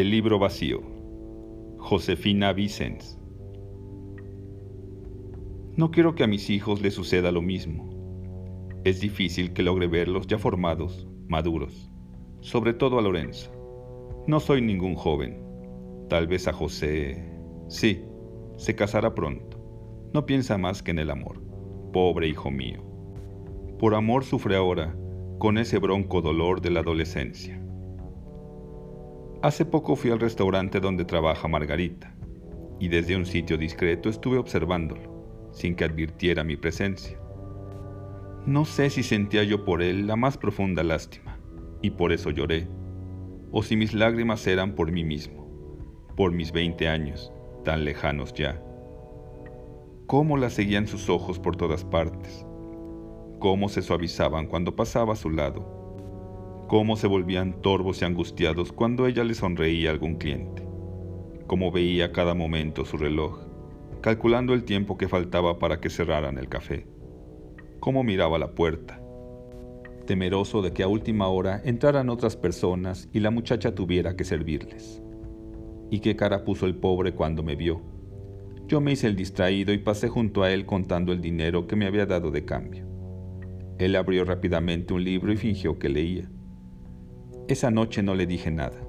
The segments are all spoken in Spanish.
El libro vacío. Josefina Vicens. No quiero que a mis hijos les suceda lo mismo. Es difícil que logre verlos ya formados, maduros, sobre todo a Lorenzo. No soy ningún joven. Tal vez a José... Sí, se casará pronto. No piensa más que en el amor. Pobre hijo mío. Por amor sufre ahora con ese bronco dolor de la adolescencia. Hace poco fui al restaurante donde trabaja Margarita y desde un sitio discreto estuve observándolo, sin que advirtiera mi presencia. No sé si sentía yo por él la más profunda lástima, y por eso lloré, o si mis lágrimas eran por mí mismo, por mis veinte años, tan lejanos ya. Cómo la seguían sus ojos por todas partes, cómo se suavizaban cuando pasaba a su lado, cómo se volvían torvos y angustiados cuando ella le sonreía a algún cliente, cómo veía cada momento su reloj, calculando el tiempo que faltaba para que cerraran el café, cómo miraba la puerta, temeroso de que a última hora entraran otras personas y la muchacha tuviera que servirles. Y qué cara puso el pobre cuando me vio. Yo me hice el distraído y pasé junto a él contando el dinero que me había dado de cambio. Él abrió rápidamente un libro y fingió que leía. Esa noche no le dije nada.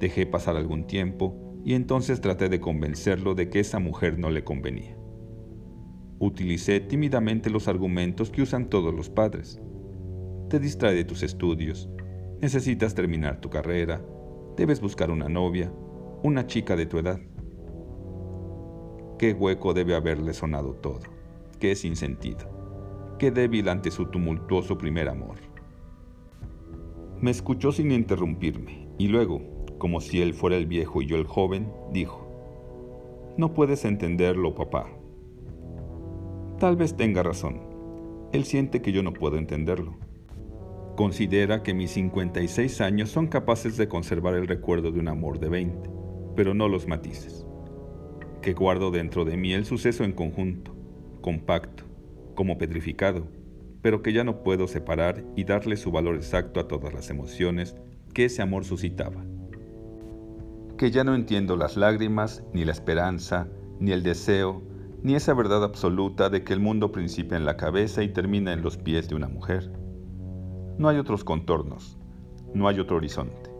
Dejé pasar algún tiempo y entonces traté de convencerlo de que esa mujer no le convenía. Utilicé tímidamente los argumentos que usan todos los padres. Te distrae de tus estudios, necesitas terminar tu carrera, debes buscar una novia, una chica de tu edad. Qué hueco debe haberle sonado todo, qué sin sentido, qué débil ante su tumultuoso primer amor. Me escuchó sin interrumpirme y luego, como si él fuera el viejo y yo el joven, dijo, No puedes entenderlo, papá. Tal vez tenga razón. Él siente que yo no puedo entenderlo. Considera que mis 56 años son capaces de conservar el recuerdo de un amor de 20, pero no los matices. Que guardo dentro de mí el suceso en conjunto, compacto, como petrificado, pero que ya no puedo separar y darle su valor exacto a todas las emociones que ese amor suscitaba. Que ya no entiendo las lágrimas, ni la esperanza, ni el deseo, ni esa verdad absoluta de que el mundo principia en la cabeza y termina en los pies de una mujer. No hay otros contornos, no hay otro horizonte.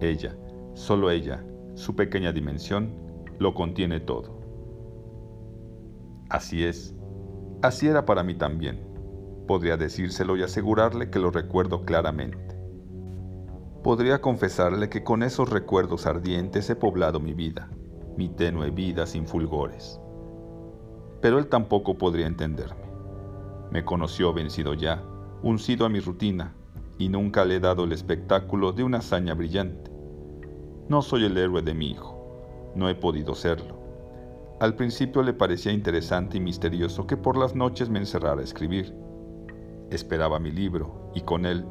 Ella, solo ella, su pequeña dimensión, lo contiene todo. Así es, así era para mí también Podría decírselo y asegurarle que lo recuerdo claramente. Podría confesarle que con esos recuerdos ardientes he poblado mi vida, mi tenue vida sin fulgores. Pero él tampoco podría entenderme. Me conoció vencido ya, uncido a mi rutina, y nunca le he dado el espectáculo de una hazaña brillante. No soy el héroe de mi hijo, no he podido serlo. Al principio le parecía interesante y misterioso que por las noches me encerrara a escribir Esperaba mi libro y con él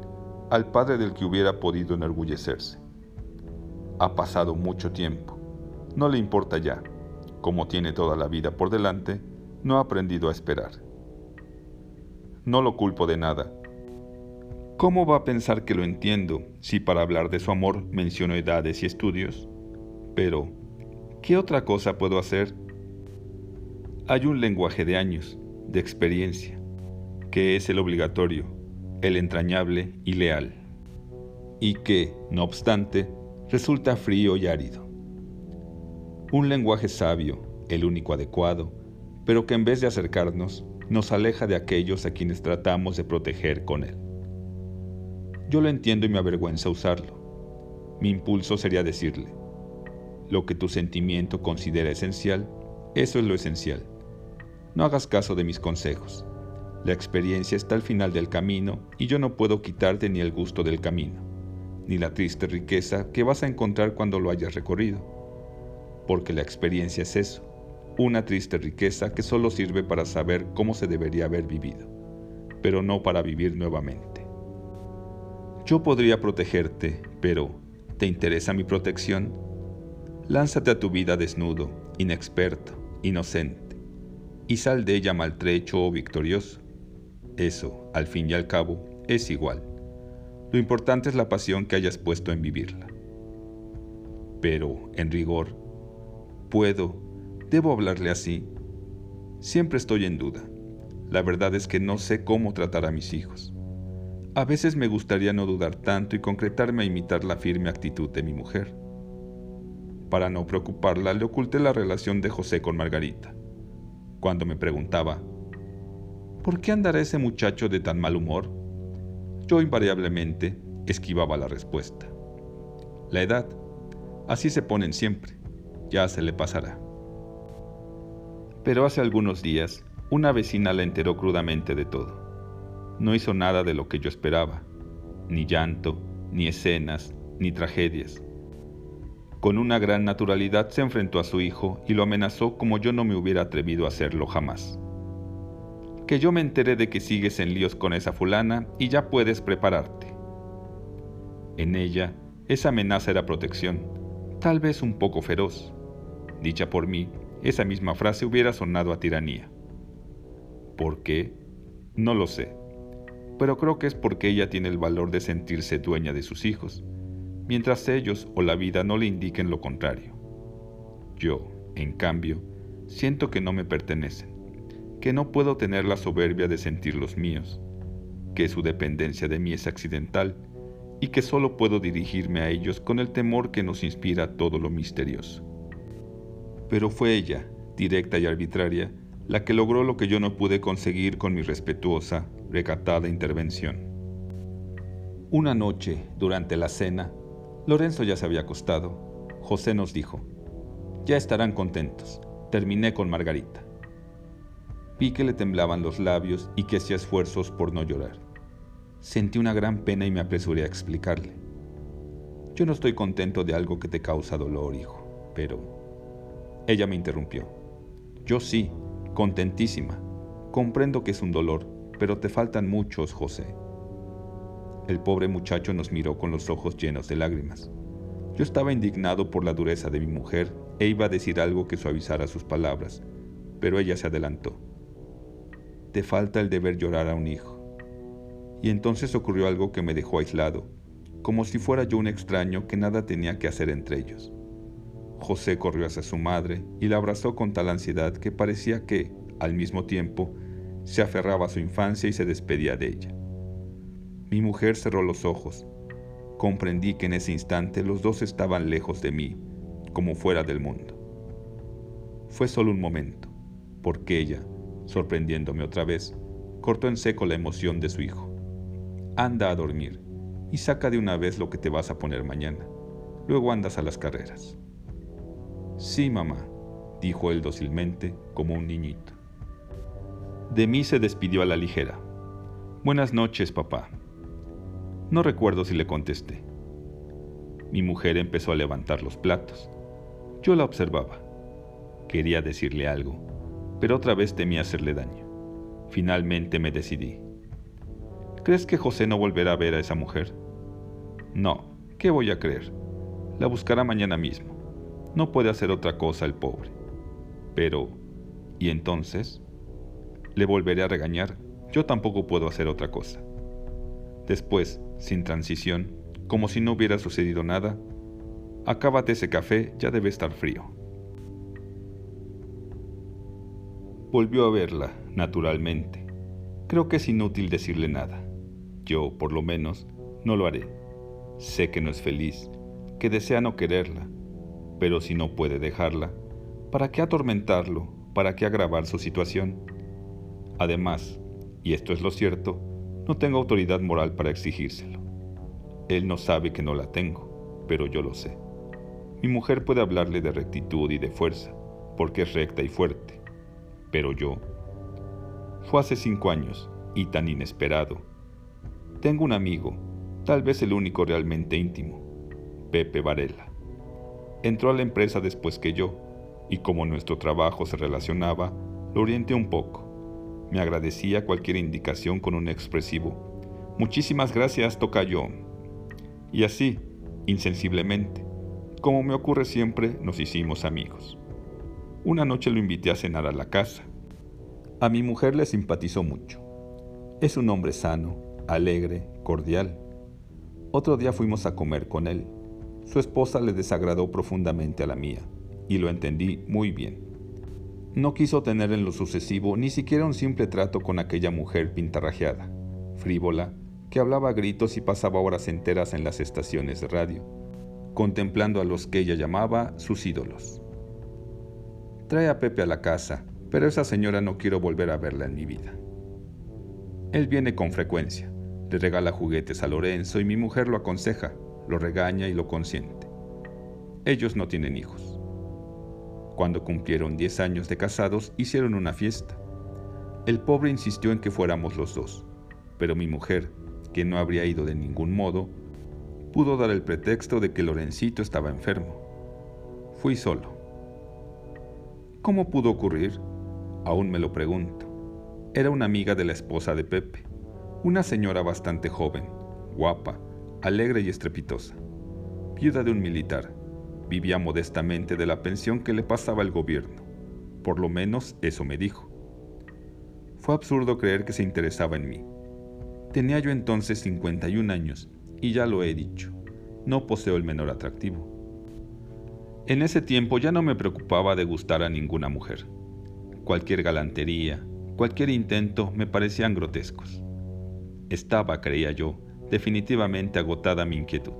al padre del que hubiera podido enorgullecerse. Ha pasado mucho tiempo. No le importa ya. Como tiene toda la vida por delante, no ha aprendido a esperar. No lo culpo de nada. ¿Cómo va a pensar que lo entiendo si para hablar de su amor menciono edades y estudios? Pero, ¿qué otra cosa puedo hacer? Hay un lenguaje de años, de experiencia, que es el obligatorio, el entrañable y leal, y que, no obstante, resulta frío y árido. Un lenguaje sabio, el único adecuado, pero que en vez de acercarnos, nos aleja de aquellos a quienes tratamos de proteger con él. Yo lo entiendo y me avergüenza usarlo. Mi impulso sería decirle, lo que tu sentimiento considera esencial, eso es lo esencial. No hagas caso de mis consejos. La experiencia está al final del camino y yo no puedo quitarte ni el gusto del camino, ni la triste riqueza que vas a encontrar cuando lo hayas recorrido. Porque la experiencia es eso, una triste riqueza que solo sirve para saber cómo se debería haber vivido, pero no para vivir nuevamente. Yo podría protegerte, pero ¿te interesa mi protección? Lánzate a tu vida desnudo, inexperto, inocente, y sal de ella maltrecho o victorioso eso, al fin y al cabo, es igual. Lo importante es la pasión que hayas puesto en vivirla. Pero, en rigor, puedo, debo hablarle así. Siempre estoy en duda. La verdad es que no sé cómo tratar a mis hijos. A veces me gustaría no dudar tanto y concretarme a imitar la firme actitud de mi mujer. Para no preocuparla, le oculté la relación de José con Margarita. Cuando me preguntaba, ¿por qué andará ese muchacho de tan mal humor? Yo invariablemente esquivaba la respuesta. La edad, así se ponen siempre, ya se le pasará. Pero hace algunos días, una vecina la enteró crudamente de todo no hizo nada de lo que yo esperaba, ni llanto, ni escenas, ni tragedias. Con una gran naturalidad se enfrentó a su hijo y lo amenazó como yo no me hubiera atrevido a hacerlo jamás. Que yo me enteré de que sigues en líos con esa fulana y ya puedes prepararte. En ella, esa amenaza era protección, tal vez un poco feroz. Dicha por mí, esa misma frase hubiera sonado a tiranía. ¿Por qué? No lo sé pero creo que es porque ella tiene el valor de sentirse dueña de sus hijos, mientras ellos o la vida no le indiquen lo contrario. Yo, en cambio, siento que no me pertenecen, que no puedo tener la soberbia de sentir los míos, que su dependencia de mí es accidental y que solo puedo dirigirme a ellos con el temor que nos inspira todo lo misterioso. Pero fue ella, directa y arbitraria, la que logró lo que yo no pude conseguir con mi respetuosa, recatada intervención. Una noche, durante la cena, Lorenzo ya se había acostado. José nos dijo, ya estarán contentos, terminé con Margarita. Vi que le temblaban los labios y que hacía esfuerzos por no llorar. Sentí una gran pena y me apresuré a explicarle. Yo no estoy contento de algo que te causa dolor, hijo, pero... Ella me interrumpió. Yo sí, contentísima. Comprendo que es un dolor, pero te faltan muchos, José. El pobre muchacho nos miró con los ojos llenos de lágrimas. Yo estaba indignado por la dureza de mi mujer e iba a decir algo que suavizara sus palabras, pero ella se adelantó. Te falta el deber llorar a un hijo. Y entonces ocurrió algo que me dejó aislado, como si fuera yo un extraño que nada tenía que hacer entre ellos. José corrió hacia su madre y la abrazó con tal ansiedad que parecía que, al mismo tiempo, se aferraba a su infancia y se despedía de ella. Mi mujer cerró los ojos. Comprendí que en ese instante los dos estaban lejos de mí, como fuera del mundo. Fue solo un momento, porque ella, sorprendiéndome otra vez, cortó en seco la emoción de su hijo. Anda a dormir y saca de una vez lo que te vas a poner mañana. Luego andas a las carreras. Sí, mamá, dijo él dócilmente, como un niñito. De mí se despidió a la ligera. Buenas noches, papá. No recuerdo si le contesté. Mi mujer empezó a levantar los platos. Yo la observaba. Quería decirle algo, pero otra vez temía hacerle daño. Finalmente me decidí. ¿Crees que José no volverá a ver a esa mujer? No, ¿qué voy a creer? La buscará mañana mismo. No puede hacer otra cosa el pobre. Pero, ¿y entonces? le volveré a regañar, yo tampoco puedo hacer otra cosa. Después, sin transición, como si no hubiera sucedido nada, acábate ese café, ya debe estar frío. Volvió a verla, naturalmente. Creo que es inútil decirle nada. Yo, por lo menos, no lo haré. Sé que no es feliz, que desea no quererla, pero si no puede dejarla, ¿para qué atormentarlo? ¿Para qué agravar su situación? Además, y esto es lo cierto, no tengo autoridad moral para exigírselo. Él no sabe que no la tengo, pero yo lo sé. Mi mujer puede hablarle de rectitud y de fuerza, porque es recta y fuerte, pero yo... Fue hace cinco años, y tan inesperado. Tengo un amigo, tal vez el único realmente íntimo, Pepe Varela. Entró a la empresa después que yo, y como nuestro trabajo se relacionaba, lo orienté un poco me agradecía cualquier indicación con un expresivo. Muchísimas gracias, tocayo. Y así, insensiblemente, como me ocurre siempre, nos hicimos amigos. Una noche lo invité a cenar a la casa. A mi mujer le simpatizó mucho. Es un hombre sano, alegre, cordial. Otro día fuimos a comer con él. Su esposa le desagradó profundamente a la mía, y lo entendí muy bien. No quiso tener en lo sucesivo ni siquiera un simple trato con aquella mujer pintarrajeada, frívola, que hablaba a gritos y pasaba horas enteras en las estaciones de radio, contemplando a los que ella llamaba sus ídolos. Trae a Pepe a la casa, pero esa señora no quiero volver a verla en mi vida. Él viene con frecuencia, le regala juguetes a Lorenzo y mi mujer lo aconseja, lo regaña y lo consiente. Ellos no tienen hijos. Cuando cumplieron 10 años de casados, hicieron una fiesta. El pobre insistió en que fuéramos los dos, pero mi mujer, que no habría ido de ningún modo, pudo dar el pretexto de que Lorencito estaba enfermo. Fui solo. ¿Cómo pudo ocurrir? Aún me lo pregunto. Era una amiga de la esposa de Pepe, una señora bastante joven, guapa, alegre y estrepitosa. Viuda de un militar, vivía modestamente de la pensión que le pasaba el gobierno. Por lo menos eso me dijo. Fue absurdo creer que se interesaba en mí. Tenía yo entonces 51 años y ya lo he dicho, no poseo el menor atractivo. En ese tiempo ya no me preocupaba de gustar a ninguna mujer. Cualquier galantería, Cualquier intento me parecían grotescos. Estaba, creía yo, definitivamente agotada mi inquietud.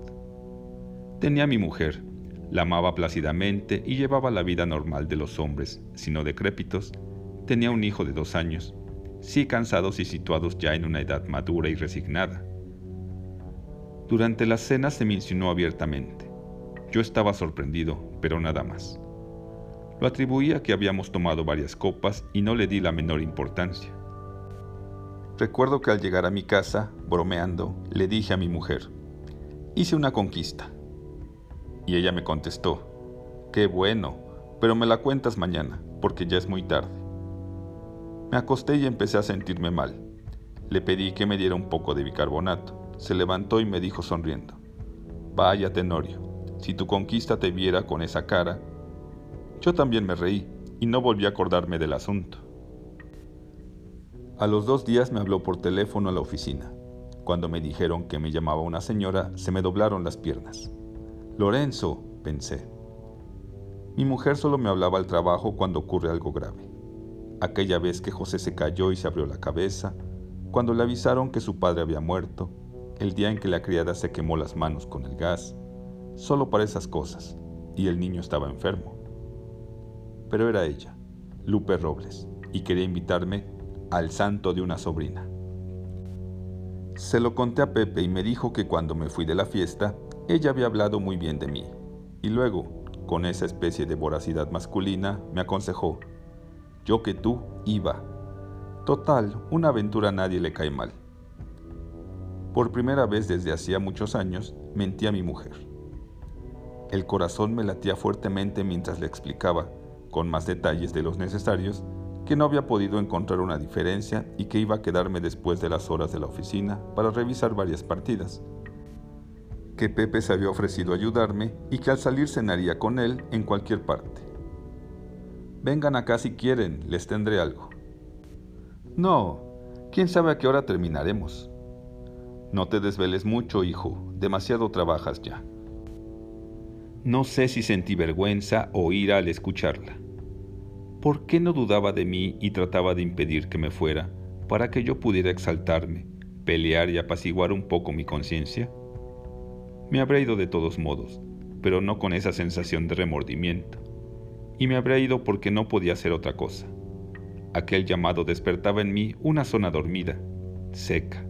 Tenía mi mujer, la amaba plácidamente y llevaba la vida normal de los hombres, sino decrépitos. Tenía un hijo de dos años, sí cansados y situados ya en una edad madura y resignada. Durante la cena se me insinuó abiertamente. Yo estaba sorprendido, pero nada más. Lo atribuía a que habíamos tomado varias copas y no le di la menor importancia. Recuerdo que al llegar a mi casa, bromeando, le dije a mi mujer, hice una conquista. Y ella me contestó, qué bueno, pero me la cuentas mañana, porque ya es muy tarde. Me acosté y empecé a sentirme mal. Le pedí que me diera un poco de bicarbonato. Se levantó y me dijo sonriendo, Vaya, Tenorio, si tu conquista te viera con esa cara, yo también me reí y no volví a acordarme del asunto. A los dos días me habló por teléfono a la oficina. Cuando me dijeron que me llamaba una señora, se me doblaron las piernas. Lorenzo, pensé. Mi mujer solo me hablaba al trabajo cuando ocurre algo grave. Aquella vez que José se cayó y se abrió la cabeza, cuando le avisaron que su padre había muerto, el día en que la criada se quemó las manos con el gas, solo para esas cosas, y el niño estaba enfermo pero era ella, Lupe Robles, y quería invitarme al santo de una sobrina. Se lo conté a Pepe y me dijo que cuando me fui de la fiesta, ella había hablado muy bien de mí, y luego, con esa especie de voracidad masculina, me aconsejó, yo que tú iba. Total, una aventura a nadie le cae mal. Por primera vez desde hacía muchos años, mentí a mi mujer. El corazón me latía fuertemente mientras le explicaba con más detalles de los necesarios, que no había podido encontrar una diferencia y que iba a quedarme después de las horas de la oficina para revisar varias partidas. Que Pepe se había ofrecido ayudarme y que al salir cenaría con él en cualquier parte. Vengan acá si quieren, les tendré algo. No, quién sabe a qué hora terminaremos. No te desveles mucho, hijo, demasiado trabajas ya. No sé si sentí vergüenza o ira al escucharla. ¿Por qué no dudaba de mí y trataba de impedir que me fuera para que yo pudiera exaltarme, pelear y apaciguar un poco mi conciencia? Me habría ido de todos modos, pero no con esa sensación de remordimiento. Y me habría ido porque no podía hacer otra cosa. Aquel llamado despertaba en mí una zona dormida, seca,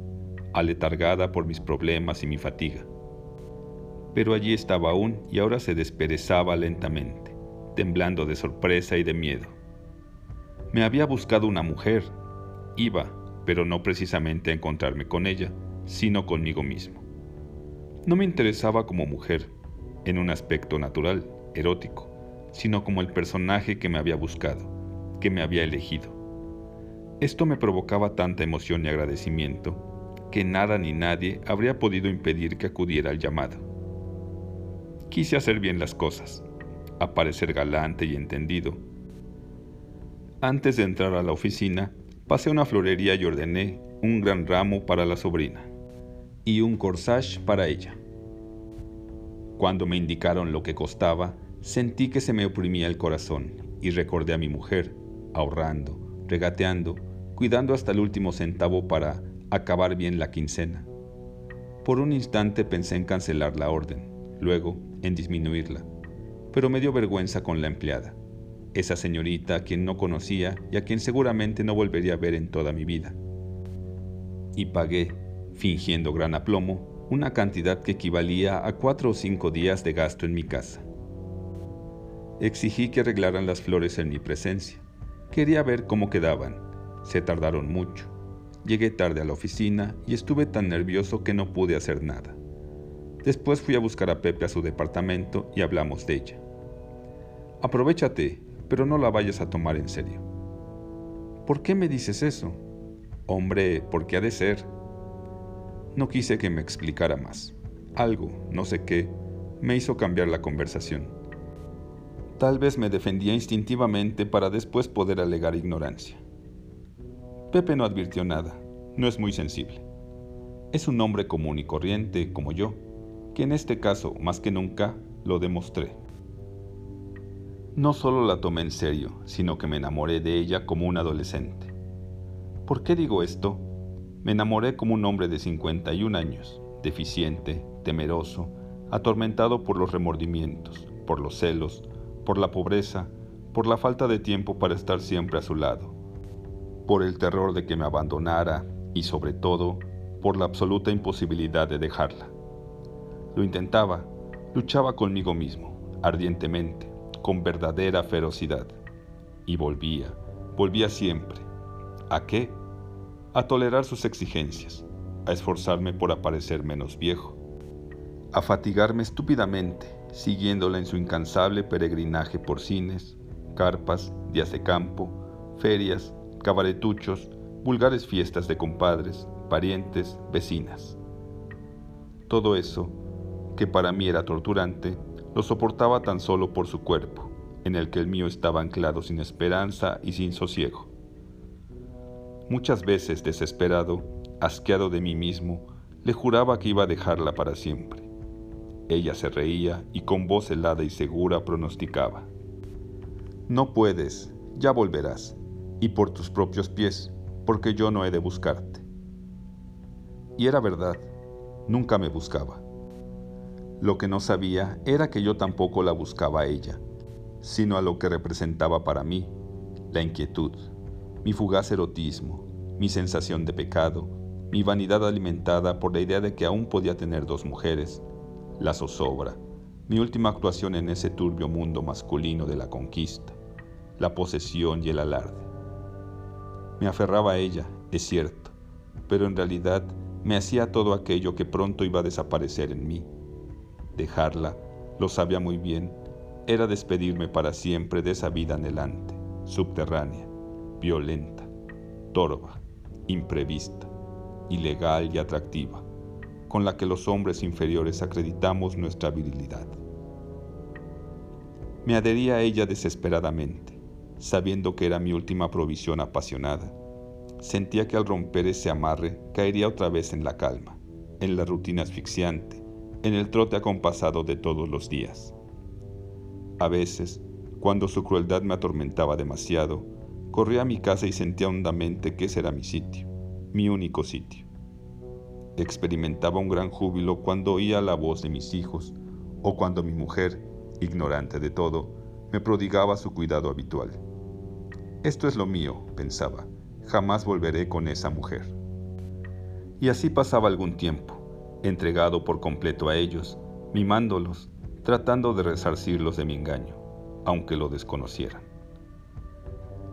aletargada por mis problemas y mi fatiga. Pero allí estaba aún y ahora se desperezaba lentamente, temblando de sorpresa y de miedo. Me había buscado una mujer. Iba, pero no precisamente a encontrarme con ella, sino conmigo mismo. No me interesaba como mujer, en un aspecto natural, erótico, sino como el personaje que me había buscado, que me había elegido. Esto me provocaba tanta emoción y agradecimiento que nada ni nadie habría podido impedir que acudiera al llamado. Quise hacer bien las cosas, aparecer galante y entendido, antes de entrar a la oficina, pasé a una florería y ordené un gran ramo para la sobrina y un corsage para ella. Cuando me indicaron lo que costaba, sentí que se me oprimía el corazón y recordé a mi mujer, ahorrando, regateando, cuidando hasta el último centavo para acabar bien la quincena. Por un instante pensé en cancelar la orden, luego en disminuirla, pero me dio vergüenza con la empleada, esa señorita a quien no conocía y a quien seguramente no volvería a ver en toda mi vida. Y pagué, fingiendo gran aplomo, una cantidad que equivalía a cuatro o cinco días de gasto en mi casa. Exigí que arreglaran las flores en mi presencia. Quería ver cómo quedaban. Se tardaron mucho. Llegué tarde a la oficina y estuve tan nervioso que no pude hacer nada. Después fui a buscar a Pepe a su departamento y hablamos de ella. Aprovechate, pero no la vayas a tomar en serio. ¿Por qué me dices eso? Hombre, ¿por qué ha de ser? No quise que me explicara más. Algo, no sé qué, me hizo cambiar la conversación. Tal vez me defendía instintivamente para después poder alegar ignorancia. Pepe no advirtió nada, no es muy sensible. Es un hombre común y corriente, como yo, que en este caso, más que nunca, lo demostré. No solo la tomé en serio, sino que me enamoré de ella como un adolescente. ¿Por qué digo esto? Me enamoré como un hombre de 51 años, deficiente, temeroso, atormentado por los remordimientos, por los celos, por la pobreza, por la falta de tiempo para estar siempre a su lado, por el terror de que me abandonara y sobre todo por la absoluta imposibilidad de dejarla. Lo intentaba, luchaba conmigo mismo, ardientemente, con verdadera ferocidad. Y volvía, volvía siempre. ¿A qué? A tolerar sus exigencias, a esforzarme por aparecer menos viejo, a fatigarme estúpidamente, siguiéndola en su incansable peregrinaje por cines, carpas, días de campo, ferias, cabaretuchos, vulgares fiestas de compadres, parientes, vecinas. Todo eso, que para mí era torturante, lo soportaba tan solo por su cuerpo, en el que el mío estaba anclado sin esperanza y sin sosiego. Muchas veces, desesperado, asqueado de mí mismo, le juraba que iba a dejarla para siempre. Ella se reía y con voz helada y segura pronosticaba. No puedes, ya volverás y por tus propios pies, porque yo no he de buscarte. Y era verdad, nunca me buscaba. Lo que no sabía era que yo tampoco la buscaba a ella, sino a lo que representaba para mí, la inquietud, mi fugaz erotismo, mi sensación de pecado, mi vanidad alimentada por la idea de que aún podía tener dos mujeres, la zozobra, mi última actuación en ese turbio mundo masculino de la conquista, la posesión y el alarde. Me aferraba a ella, es cierto, pero en realidad me hacía todo aquello que pronto iba a desaparecer en mí. Dejarla, lo sabía muy bien, era despedirme para siempre de esa vida anhelante, subterránea, violenta, torva, imprevista, ilegal y atractiva, con la que los hombres inferiores acreditamos nuestra virilidad. Me adhería a ella desesperadamente sabiendo que era mi última provisión apasionada. Sentía que al romper ese amarre caería otra vez en la calma, en la rutina asfixiante, en el trote acompasado de todos los días. A veces, cuando su crueldad me atormentaba demasiado, corría a mi casa y sentía hondamente que ese era mi sitio, mi único sitio. Experimentaba un gran júbilo cuando oía la voz de mis hijos o cuando mi mujer, ignorante de todo, me prodigaba su cuidado habitual. Esto es lo mío, pensaba, jamás volveré con esa mujer. Y así pasaba algún tiempo, entregado por completo a ellos, mimándolos, tratando de resarcirlos de mi engaño, aunque lo desconocieran.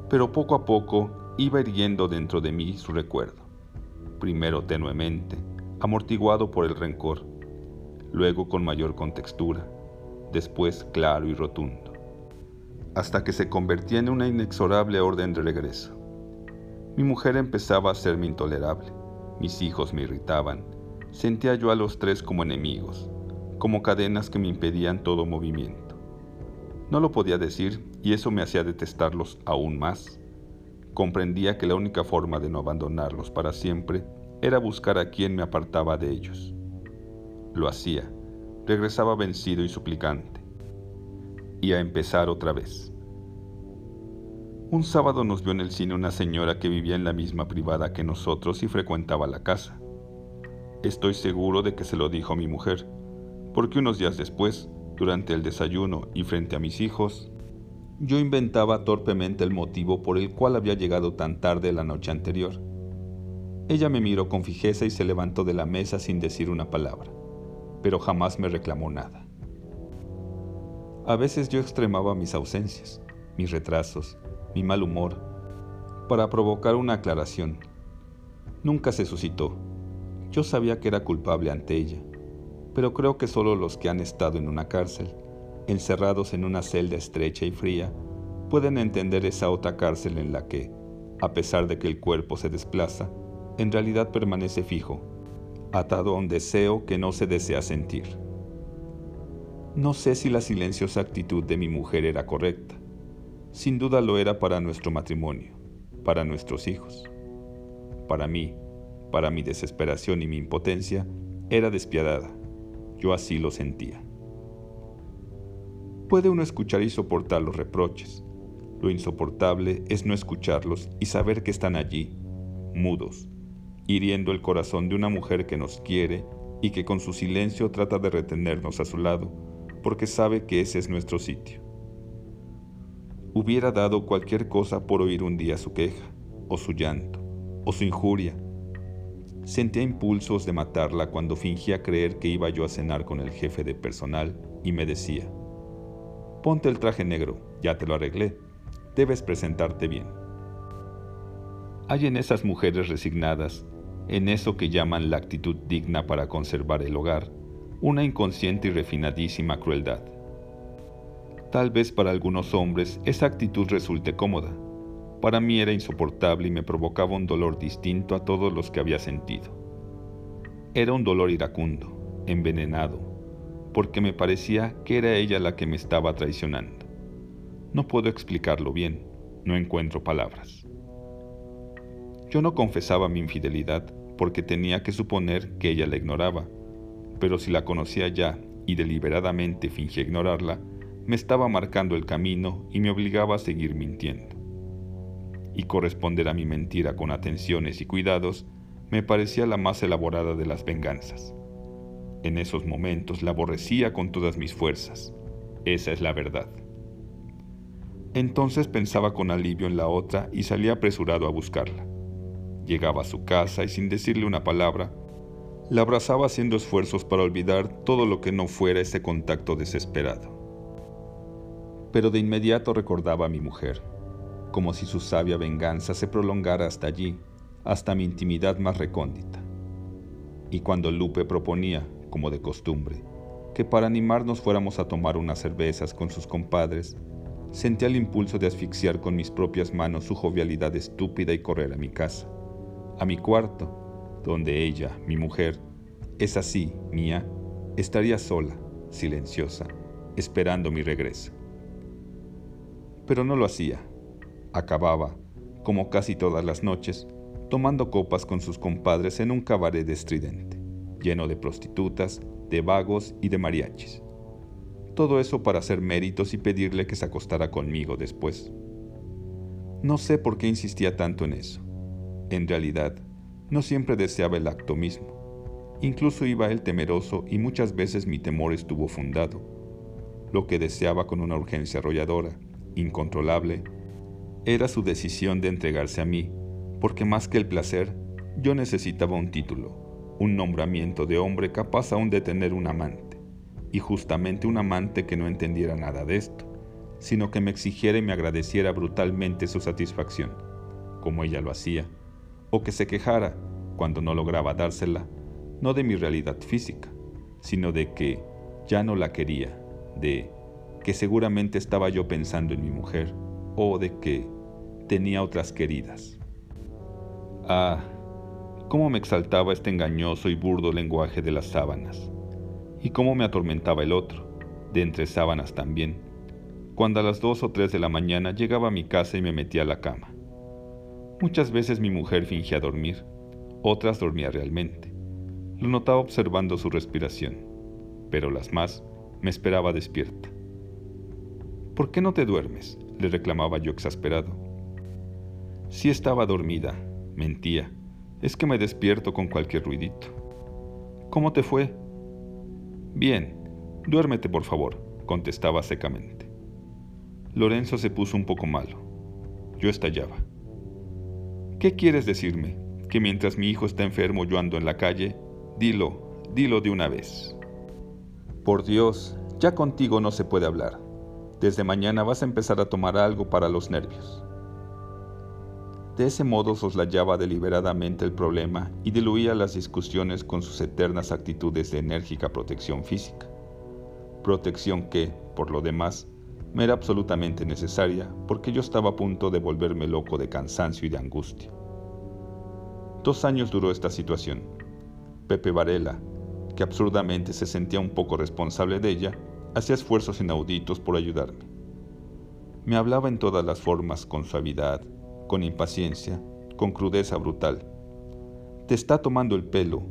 Pero poco a poco iba hirviendo dentro de mí su recuerdo, primero tenuemente, amortiguado por el rencor, luego con mayor contextura, después claro y rotundo hasta que se convertía en una inexorable orden de regreso. Mi mujer empezaba a serme intolerable, mis hijos me irritaban, sentía yo a los tres como enemigos, como cadenas que me impedían todo movimiento. No lo podía decir y eso me hacía detestarlos aún más. Comprendía que la única forma de no abandonarlos para siempre era buscar a quien me apartaba de ellos. Lo hacía, regresaba vencido y suplicante. Y a empezar otra vez. Un sábado nos vio en el cine una señora que vivía en la misma privada que nosotros y frecuentaba la casa. Estoy seguro de que se lo dijo mi mujer, porque unos días después, durante el desayuno y frente a mis hijos, yo inventaba torpemente el motivo por el cual había llegado tan tarde la noche anterior. Ella me miró con fijeza y se levantó de la mesa sin decir una palabra, pero jamás me reclamó nada. A veces yo extremaba mis ausencias, mis retrasos, mi mal humor, para provocar una aclaración. Nunca se suscitó. Yo sabía que era culpable ante ella, pero creo que solo los que han estado en una cárcel, encerrados en una celda estrecha y fría, pueden entender esa otra cárcel en la que, a pesar de que el cuerpo se desplaza, en realidad permanece fijo, atado a un deseo que no se desea sentir. No sé si la silenciosa actitud de mi mujer era correcta. Sin duda lo era para nuestro matrimonio, para nuestros hijos. Para mí, para mi desesperación y mi impotencia, era despiadada. Yo así lo sentía. Puede uno escuchar y soportar los reproches. Lo insoportable es no escucharlos y saber que están allí, mudos, hiriendo el corazón de una mujer que nos quiere y que con su silencio trata de retenernos a su lado, porque sabe que ese es nuestro sitio. Hubiera dado cualquier cosa por oír un día su queja, o su llanto, o su injuria. Sentía impulsos de matarla cuando fingía creer que iba yo a cenar con el jefe de personal y me decía, ponte el traje negro, ya te lo arreglé, debes presentarte bien. Hay en esas mujeres resignadas en eso que llaman la actitud digna para conservar el hogar, una inconsciente y refinadísima crueldad. Tal vez para algunos hombres esa actitud resulte cómoda. Para mí era insoportable y me provocaba un dolor distinto a todos los que había sentido. Era un dolor iracundo, envenenado, porque me parecía que era ella la que me estaba traicionando. No puedo explicarlo bien, no encuentro palabras. Yo no confesaba mi infidelidad porque tenía que suponer que ella la ignoraba, pero si la conocía ya y deliberadamente fingía ignorarla, me estaba marcando el camino y me obligaba a seguir mintiendo. Y corresponder a mi mentira con atenciones y cuidados me parecía la más elaborada de las venganzas. En esos momentos la aborrecía con todas mis fuerzas. Esa es la verdad. Entonces pensaba con alivio en la otra y salía apresurado a buscarla. Llegaba a su casa y sin decirle una palabra, la abrazaba haciendo esfuerzos para olvidar todo lo que no fuera ese contacto desesperado. Pero de inmediato recordaba a mi mujer, como si su sabia venganza se prolongara hasta allí, hasta mi intimidad más recóndita. Y cuando Lupe proponía, como de costumbre, que para animarnos fuéramos a tomar unas cervezas con sus compadres, sentía el impulso de asfixiar con mis propias manos su jovialidad estúpida y correr a mi casa a mi cuarto, donde ella, mi mujer, es así, mía, estaría sola, silenciosa, esperando mi regreso. Pero no lo hacía. Acababa, como casi todas las noches, tomando copas con sus compadres en un cabaret estridente, lleno de prostitutas, de vagos y de mariachis. Todo eso para hacer méritos y pedirle que se acostara conmigo después. No sé por qué insistía tanto en eso. En realidad, no siempre deseaba el acto mismo. Incluso iba él temeroso y muchas veces mi temor estuvo fundado. Lo que deseaba con una urgencia arrolladora, incontrolable, era su decisión de entregarse a mí, porque más que el placer, yo necesitaba un título, un nombramiento de hombre capaz aún de tener un amante, y justamente un amante que no entendiera nada de esto, sino que me exigiera y me agradeciera brutalmente su satisfacción, como ella lo hacía o que se quejara cuando no lograba dársela, no de mi realidad física, sino de que ya no la quería, de que seguramente estaba yo pensando en mi mujer, o de que tenía otras queridas. Ah, cómo me exaltaba este engañoso y burdo lenguaje de las sábanas, y cómo me atormentaba el otro, de entre sábanas también, cuando a las dos o tres de la mañana llegaba a mi casa y me metía a la cama. Muchas veces mi mujer fingía dormir, otras dormía realmente. Lo notaba observando su respiración, pero las más me esperaba despierta. ¿Por qué no te duermes? Le reclamaba yo exasperado. Si estaba dormida, mentía. Es que me despierto con cualquier ruidito. ¿Cómo te fue? Bien, duérmete por favor, contestaba secamente. Lorenzo se puso un poco malo. Yo estallaba. ¿Qué quieres decirme? ¿Que mientras mi hijo está enfermo yo ando en la calle? Dilo, dilo de una vez. Por Dios, ya contigo no se puede hablar. Desde mañana vas a empezar a tomar algo para los nervios. De ese modo soslayaba deliberadamente el problema y diluía las discusiones con sus eternas actitudes de enérgica protección física. Protección que, por lo demás, me era absolutamente necesaria porque yo estaba a punto de volverme loco de cansancio y de angustia. Dos años duró esta situación. Pepe Varela, que absurdamente se sentía un poco responsable de ella, hacía esfuerzos inauditos por ayudarme. Me hablaba en todas las formas, con suavidad, con impaciencia, con crudeza brutal. Te está tomando el pelo.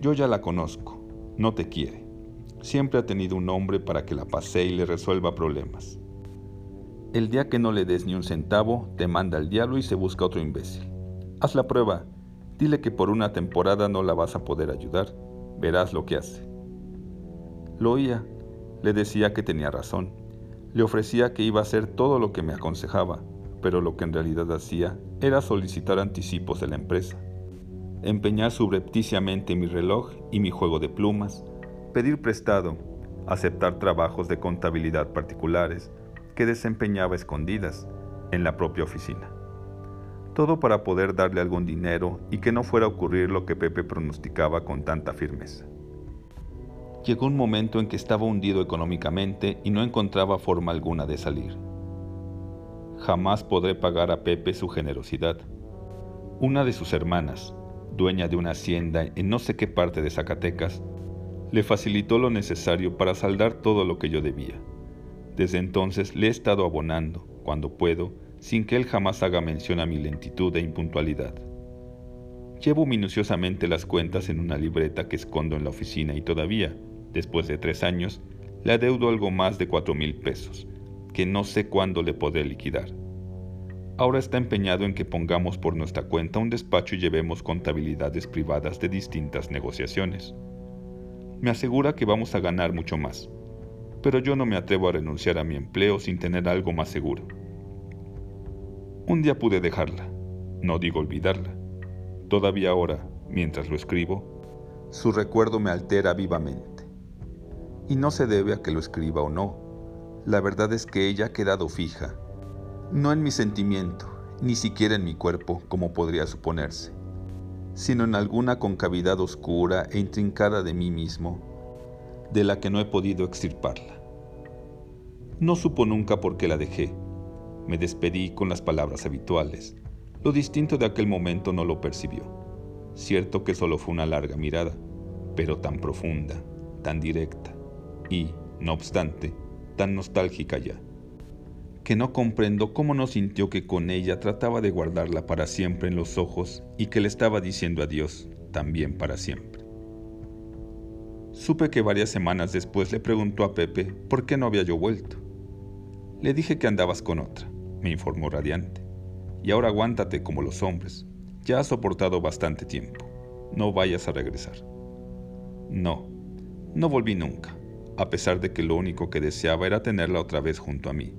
Yo ya la conozco. No te quiere. Siempre ha tenido un hombre para que la pase y le resuelva problemas. El día que no le des ni un centavo, te manda al diablo y se busca otro imbécil. Haz la prueba. Dile que por una temporada no la vas a poder ayudar. Verás lo que hace. Lo oía le decía que tenía razón. Le ofrecía que iba a hacer todo lo que me aconsejaba, pero lo que en realidad hacía era solicitar anticipos de la empresa, empeñar subrepticiamente mi reloj y mi juego de plumas, pedir prestado, aceptar trabajos de contabilidad particulares que desempeñaba escondidas en la propia oficina. Todo para poder darle algún dinero y que no fuera a ocurrir lo que Pepe pronosticaba con tanta firmeza. Llegó un momento en que estaba hundido económicamente y no encontraba forma alguna de salir. Jamás podré pagar a Pepe su generosidad. Una de sus hermanas, dueña de una hacienda en no sé qué parte de Zacatecas, le facilitó lo necesario para saldar todo lo que yo debía. Desde entonces le he estado abonando, cuando puedo, sin que él jamás haga mención a mi lentitud e impuntualidad. Llevo minuciosamente las cuentas en una libreta que escondo en la oficina y todavía, Después de tres años, le adeudo algo más de cuatro mil pesos, que no sé cuándo le podré liquidar. Ahora está empeñado en que pongamos por nuestra cuenta un despacho y llevemos contabilidades privadas de distintas negociaciones. Me asegura que vamos a ganar mucho más, pero yo no me atrevo a renunciar a mi empleo sin tener algo más seguro. Un día pude dejarla, no digo olvidarla. Todavía ahora, mientras lo escribo, su recuerdo me altera vivamente. Y no se debe a que lo escriba o no. La verdad es que ella ha quedado fija. No en mi sentimiento, ni siquiera en mi cuerpo, como podría suponerse, sino en alguna concavidad oscura e intrincada de mí mismo, de la que no he podido extirparla. No supo nunca por qué la dejé. Me despedí con las palabras habituales. Lo distinto de aquel momento no lo percibió. Cierto que solo fue una larga mirada, pero tan profunda, tan directa, y, no obstante, tan nostálgica ya, que no comprendo cómo no sintió que con ella trataba de guardarla para siempre en los ojos y que le estaba diciendo adiós también para siempre. Supe que varias semanas después le preguntó a Pepe por qué no había yo vuelto. Le dije que andabas con otra, me informó radiante. Y ahora aguántate como los hombres. Ya has soportado bastante tiempo. No vayas a regresar. No, no volví nunca a pesar de que lo único que deseaba era tenerla otra vez junto a mí.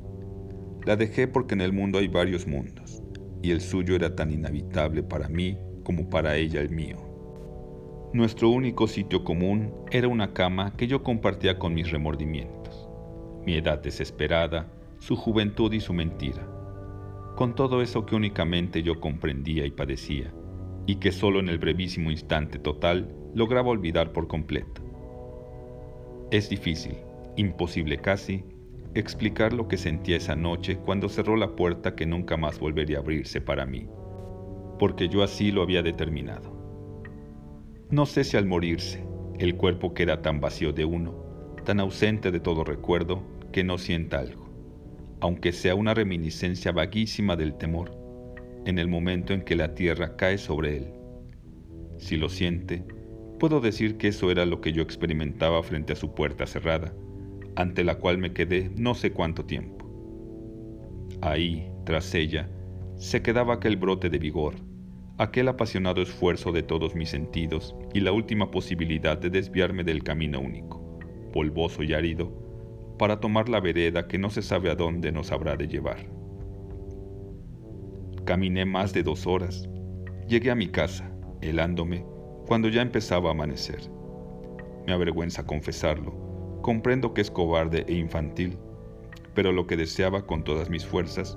La dejé porque en el mundo hay varios mundos, y el suyo era tan inhabitable para mí como para ella el mío. Nuestro único sitio común era una cama que yo compartía con mis remordimientos, mi edad desesperada, su juventud y su mentira, con todo eso que únicamente yo comprendía y padecía, y que solo en el brevísimo instante total lograba olvidar por completo. Es difícil, imposible casi, explicar lo que sentía esa noche cuando cerró la puerta que nunca más volvería a abrirse para mí, porque yo así lo había determinado. No sé si al morirse, el cuerpo queda tan vacío de uno, tan ausente de todo recuerdo, que no sienta algo, aunque sea una reminiscencia vaguísima del temor, en el momento en que la tierra cae sobre él. Si lo siente, Puedo decir que eso era lo que yo experimentaba frente a su puerta cerrada, ante la cual me quedé no sé cuánto tiempo. Ahí, tras ella, se quedaba aquel brote de vigor, aquel apasionado esfuerzo de todos mis sentidos y la última posibilidad de desviarme del camino único, polvoso y árido, para tomar la vereda que no se sabe a dónde nos habrá de llevar. Caminé más de dos horas. Llegué a mi casa, helándome, cuando ya empezaba a amanecer. Me avergüenza confesarlo, comprendo que es cobarde e infantil, pero lo que deseaba con todas mis fuerzas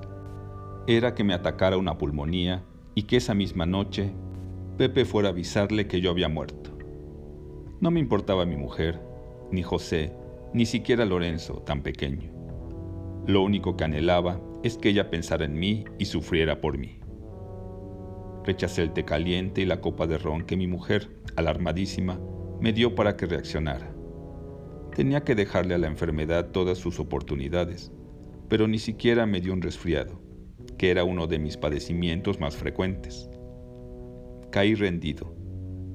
era que me atacara una pulmonía y que esa misma noche Pepe fuera a avisarle que yo había muerto. No me importaba mi mujer, ni José, ni siquiera Lorenzo, tan pequeño. Lo único que anhelaba es que ella pensara en mí y sufriera por mí. Rechacé el té caliente y la copa de ron que mi mujer, alarmadísima, me dio para que reaccionara. Tenía que dejarle a la enfermedad todas sus oportunidades, pero ni siquiera me dio un resfriado que era uno de mis padecimientos más frecuentes. Caí rendido.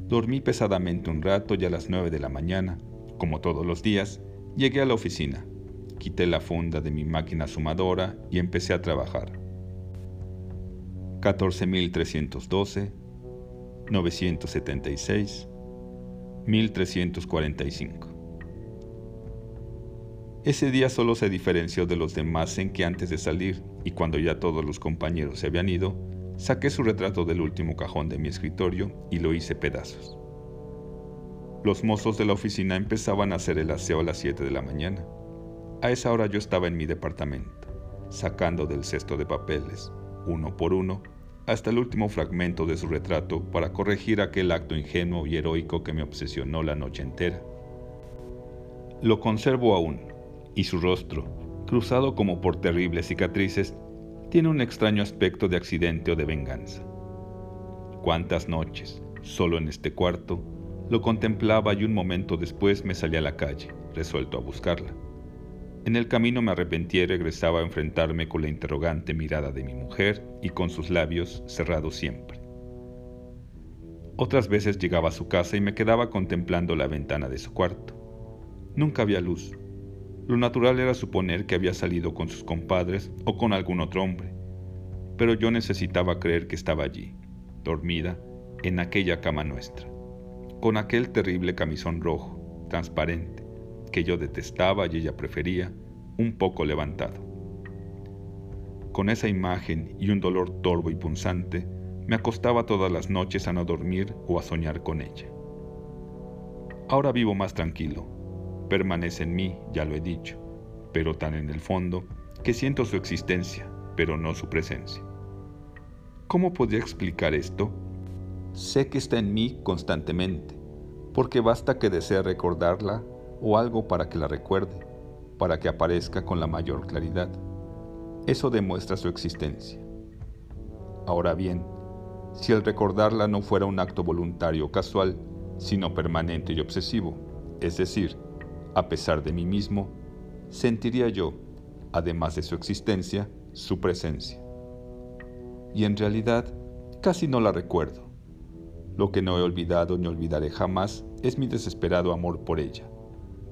Dormí pesadamente un rato y a las nueve de la mañana, como todos los días, llegué a la oficina, quité la funda de mi máquina sumadora y empecé a trabajar. 14.312, 976, 1345. Ese día solo se diferenció de los demás en que antes de salir, y cuando ya todos los compañeros se habían ido, saqué su retrato del último cajón de mi escritorio y lo hice pedazos. Los mozos de la oficina empezaban a hacer el aseo a las 7 de la mañana. A esa hora yo estaba en mi departamento, sacando del cesto de papeles, uno por uno, hasta el último fragmento de su retrato para corregir aquel acto ingenuo y heroico que me obsesionó la noche entera. Lo conservo aún, y su rostro, cruzado como por terribles cicatrices, tiene un extraño aspecto de accidente o de venganza. Cuántas noches, solo en este cuarto, lo contemplaba y un momento después me salí a la calle, resuelto a buscarla. En el camino me arrepentí y regresaba a enfrentarme con la interrogante mirada de mi mujer y con sus labios cerrados siempre. Otras veces llegaba a su casa y me quedaba contemplando la ventana de su cuarto. Nunca había luz, lo natural era suponer que había salido con sus compadres o con algún otro hombre, pero yo necesitaba creer que estaba allí, dormida, en aquella cama nuestra, con aquel terrible camisón rojo, transparente, que yo detestaba y ella prefería, un poco levantado. Con esa imagen y un dolor torvo y punzante, me acostaba todas las noches a no dormir o a soñar con ella. Ahora vivo más tranquilo, permanece en mí, ya lo he dicho, pero tan en el fondo que siento su existencia, pero no su presencia. ¿Cómo podría explicar esto? Sé que está en mí constantemente, porque basta que desee recordarla o algo para que la recuerde, para que aparezca con la mayor claridad. Eso demuestra su existencia. Ahora bien, si el recordarla no fuera un acto voluntario o casual, sino permanente y obsesivo, es decir, a pesar de mí mismo, sentiría yo, además de su existencia, su presencia. Y en realidad, casi no la recuerdo. Lo que no he olvidado ni olvidaré jamás es mi desesperado amor por ella.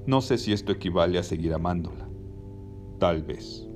No sé si esto equivale a seguir amándola. Tal vez.